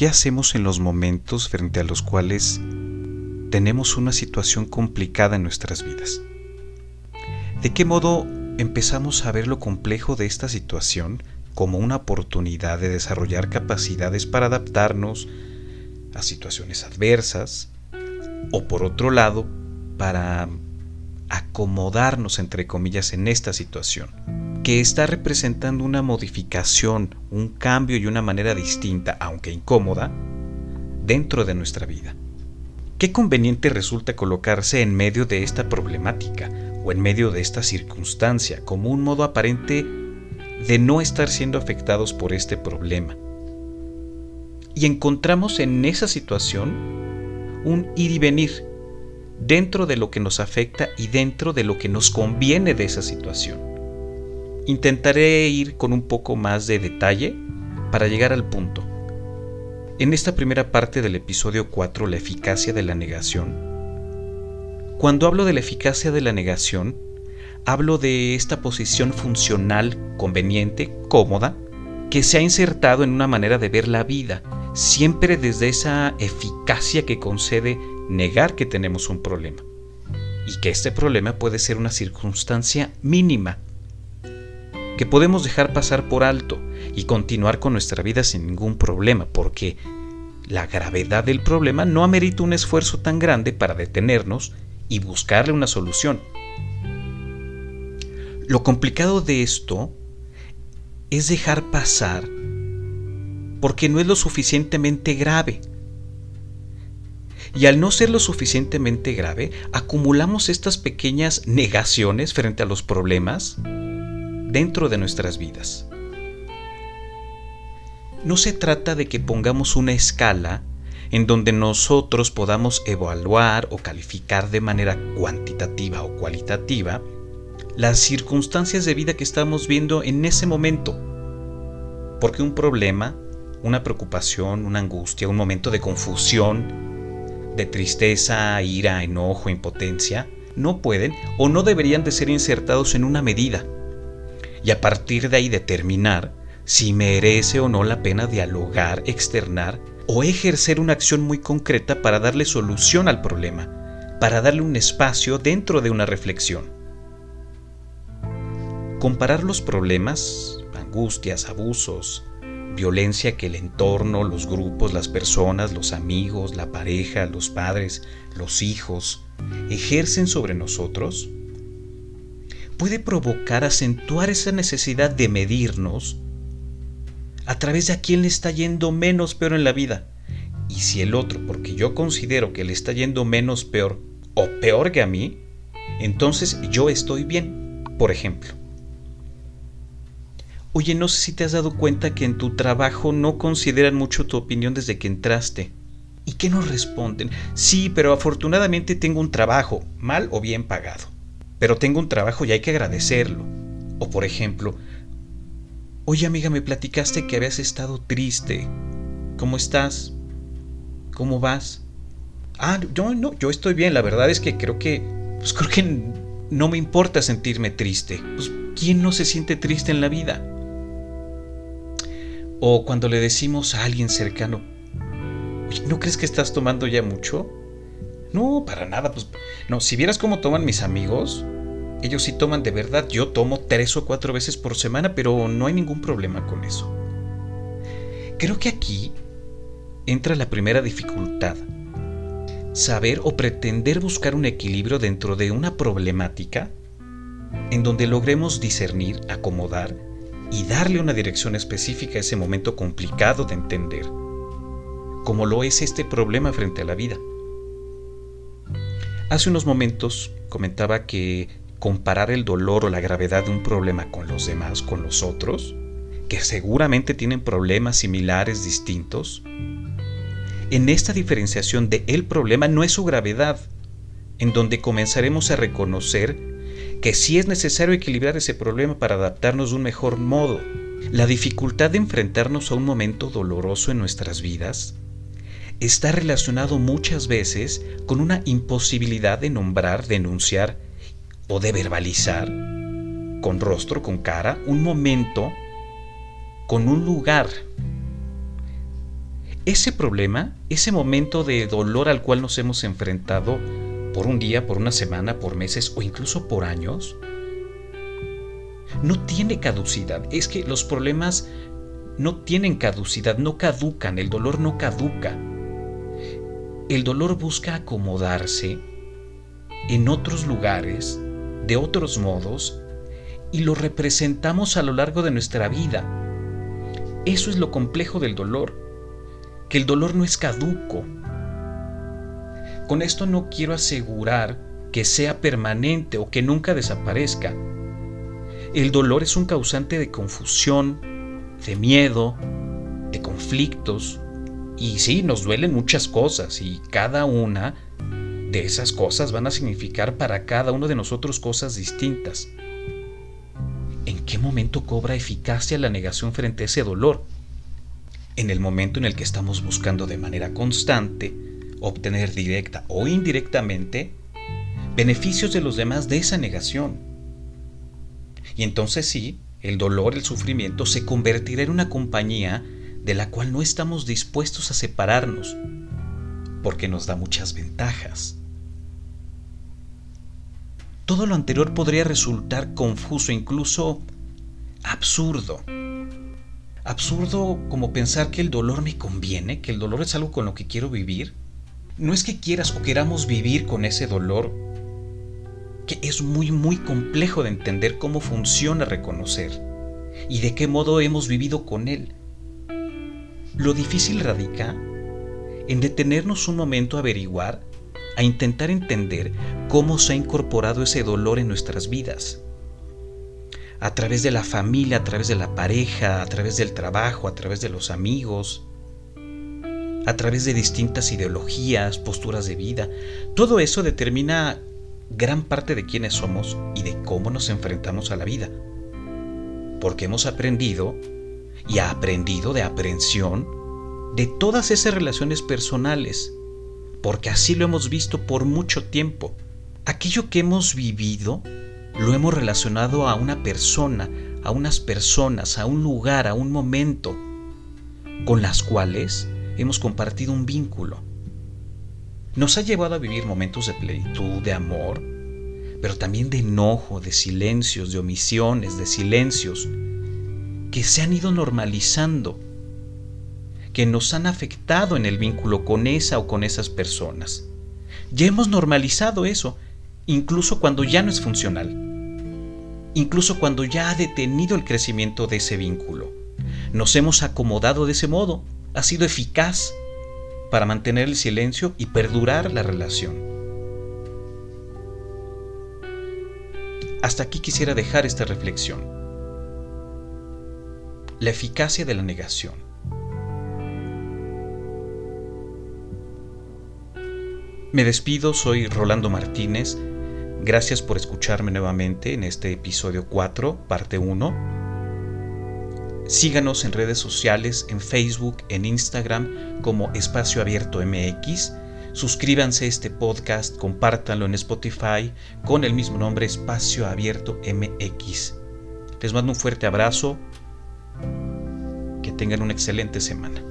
¿Qué hacemos en los momentos frente a los cuales tenemos una situación complicada en nuestras vidas? ¿De qué modo empezamos a ver lo complejo de esta situación como una oportunidad de desarrollar capacidades para adaptarnos a situaciones adversas o por otro lado para acomodarnos entre comillas en esta situación que está representando una modificación, un cambio y una manera distinta, aunque incómoda, dentro de nuestra vida. Qué conveniente resulta colocarse en medio de esta problemática o en medio de esta circunstancia como un modo aparente de no estar siendo afectados por este problema. Y encontramos en esa situación un ir y venir dentro de lo que nos afecta y dentro de lo que nos conviene de esa situación. Intentaré ir con un poco más de detalle para llegar al punto. En esta primera parte del episodio 4, la eficacia de la negación, cuando hablo de la eficacia de la negación, hablo de esta posición funcional, conveniente, cómoda, que se ha insertado en una manera de ver la vida, siempre desde esa eficacia que concede negar que tenemos un problema y que este problema puede ser una circunstancia mínima que podemos dejar pasar por alto y continuar con nuestra vida sin ningún problema porque la gravedad del problema no amerita un esfuerzo tan grande para detenernos y buscarle una solución. Lo complicado de esto es dejar pasar porque no es lo suficientemente grave. Y al no ser lo suficientemente grave, acumulamos estas pequeñas negaciones frente a los problemas dentro de nuestras vidas. No se trata de que pongamos una escala en donde nosotros podamos evaluar o calificar de manera cuantitativa o cualitativa las circunstancias de vida que estamos viendo en ese momento. Porque un problema, una preocupación, una angustia, un momento de confusión, de tristeza, ira, enojo, impotencia, no pueden o no deberían de ser insertados en una medida. Y a partir de ahí determinar si merece o no la pena dialogar, externar o ejercer una acción muy concreta para darle solución al problema, para darle un espacio dentro de una reflexión. Comparar los problemas, angustias, abusos, violencia que el entorno, los grupos, las personas, los amigos, la pareja, los padres, los hijos ejercen sobre nosotros, puede provocar acentuar esa necesidad de medirnos a través de a quién le está yendo menos peor en la vida. Y si el otro, porque yo considero que le está yendo menos peor o peor que a mí, entonces yo estoy bien, por ejemplo. Oye, no sé si te has dado cuenta que en tu trabajo no consideran mucho tu opinión desde que entraste. ¿Y qué nos responden? Sí, pero afortunadamente tengo un trabajo, mal o bien pagado. Pero tengo un trabajo y hay que agradecerlo. O por ejemplo, Oye amiga, me platicaste que habías estado triste. ¿Cómo estás? ¿Cómo vas? Ah, yo no, yo estoy bien. La verdad es que creo que, pues creo que no me importa sentirme triste. Pues, ¿quién no se siente triste en la vida? O cuando le decimos a alguien cercano, ¿no crees que estás tomando ya mucho? No, para nada. Pues, no, si vieras cómo toman mis amigos, ellos sí toman de verdad. Yo tomo tres o cuatro veces por semana, pero no hay ningún problema con eso. Creo que aquí entra la primera dificultad. Saber o pretender buscar un equilibrio dentro de una problemática en donde logremos discernir, acomodar y darle una dirección específica a ese momento complicado de entender, como lo es este problema frente a la vida. Hace unos momentos comentaba que comparar el dolor o la gravedad de un problema con los demás, con los otros, que seguramente tienen problemas similares, distintos, en esta diferenciación de el problema no es su gravedad, en donde comenzaremos a reconocer que sí es necesario equilibrar ese problema para adaptarnos de un mejor modo. La dificultad de enfrentarnos a un momento doloroso en nuestras vidas está relacionado muchas veces con una imposibilidad de nombrar, denunciar o de verbalizar con rostro, con cara, un momento, con un lugar. ese problema, ese momento de dolor al cual nos hemos enfrentado por un día, por una semana, por meses o incluso por años, no tiene caducidad. Es que los problemas no tienen caducidad, no caducan, el dolor no caduca. El dolor busca acomodarse en otros lugares, de otros modos, y lo representamos a lo largo de nuestra vida. Eso es lo complejo del dolor, que el dolor no es caduco. Con esto no quiero asegurar que sea permanente o que nunca desaparezca. El dolor es un causante de confusión, de miedo, de conflictos. Y sí, nos duelen muchas cosas y cada una de esas cosas van a significar para cada uno de nosotros cosas distintas. ¿En qué momento cobra eficacia la negación frente a ese dolor? En el momento en el que estamos buscando de manera constante obtener directa o indirectamente beneficios de los demás de esa negación. Y entonces sí, el dolor, el sufrimiento se convertirá en una compañía de la cual no estamos dispuestos a separarnos, porque nos da muchas ventajas. Todo lo anterior podría resultar confuso, incluso absurdo. Absurdo como pensar que el dolor me conviene, que el dolor es algo con lo que quiero vivir. No es que quieras o queramos vivir con ese dolor, es muy muy complejo de entender cómo funciona reconocer y de qué modo hemos vivido con él. Lo difícil radica en detenernos un momento a averiguar, a intentar entender cómo se ha incorporado ese dolor en nuestras vidas. A través de la familia, a través de la pareja, a través del trabajo, a través de los amigos, a través de distintas ideologías, posturas de vida. Todo eso determina gran parte de quiénes somos y de cómo nos enfrentamos a la vida. Porque hemos aprendido y ha aprendido de aprensión de todas esas relaciones personales, porque así lo hemos visto por mucho tiempo. Aquello que hemos vivido lo hemos relacionado a una persona, a unas personas, a un lugar, a un momento, con las cuales hemos compartido un vínculo nos ha llevado a vivir momentos de plenitud, de amor, pero también de enojo, de silencios, de omisiones, de silencios, que se han ido normalizando, que nos han afectado en el vínculo con esa o con esas personas. Ya hemos normalizado eso, incluso cuando ya no es funcional, incluso cuando ya ha detenido el crecimiento de ese vínculo. Nos hemos acomodado de ese modo, ha sido eficaz para mantener el silencio y perdurar la relación. Hasta aquí quisiera dejar esta reflexión. La eficacia de la negación. Me despido, soy Rolando Martínez. Gracias por escucharme nuevamente en este episodio 4, parte 1 Síganos en redes sociales, en Facebook, en Instagram como Espacio Abierto MX. Suscríbanse a este podcast, compártanlo en Spotify con el mismo nombre Espacio Abierto MX. Les mando un fuerte abrazo. Tengan una excelente semana.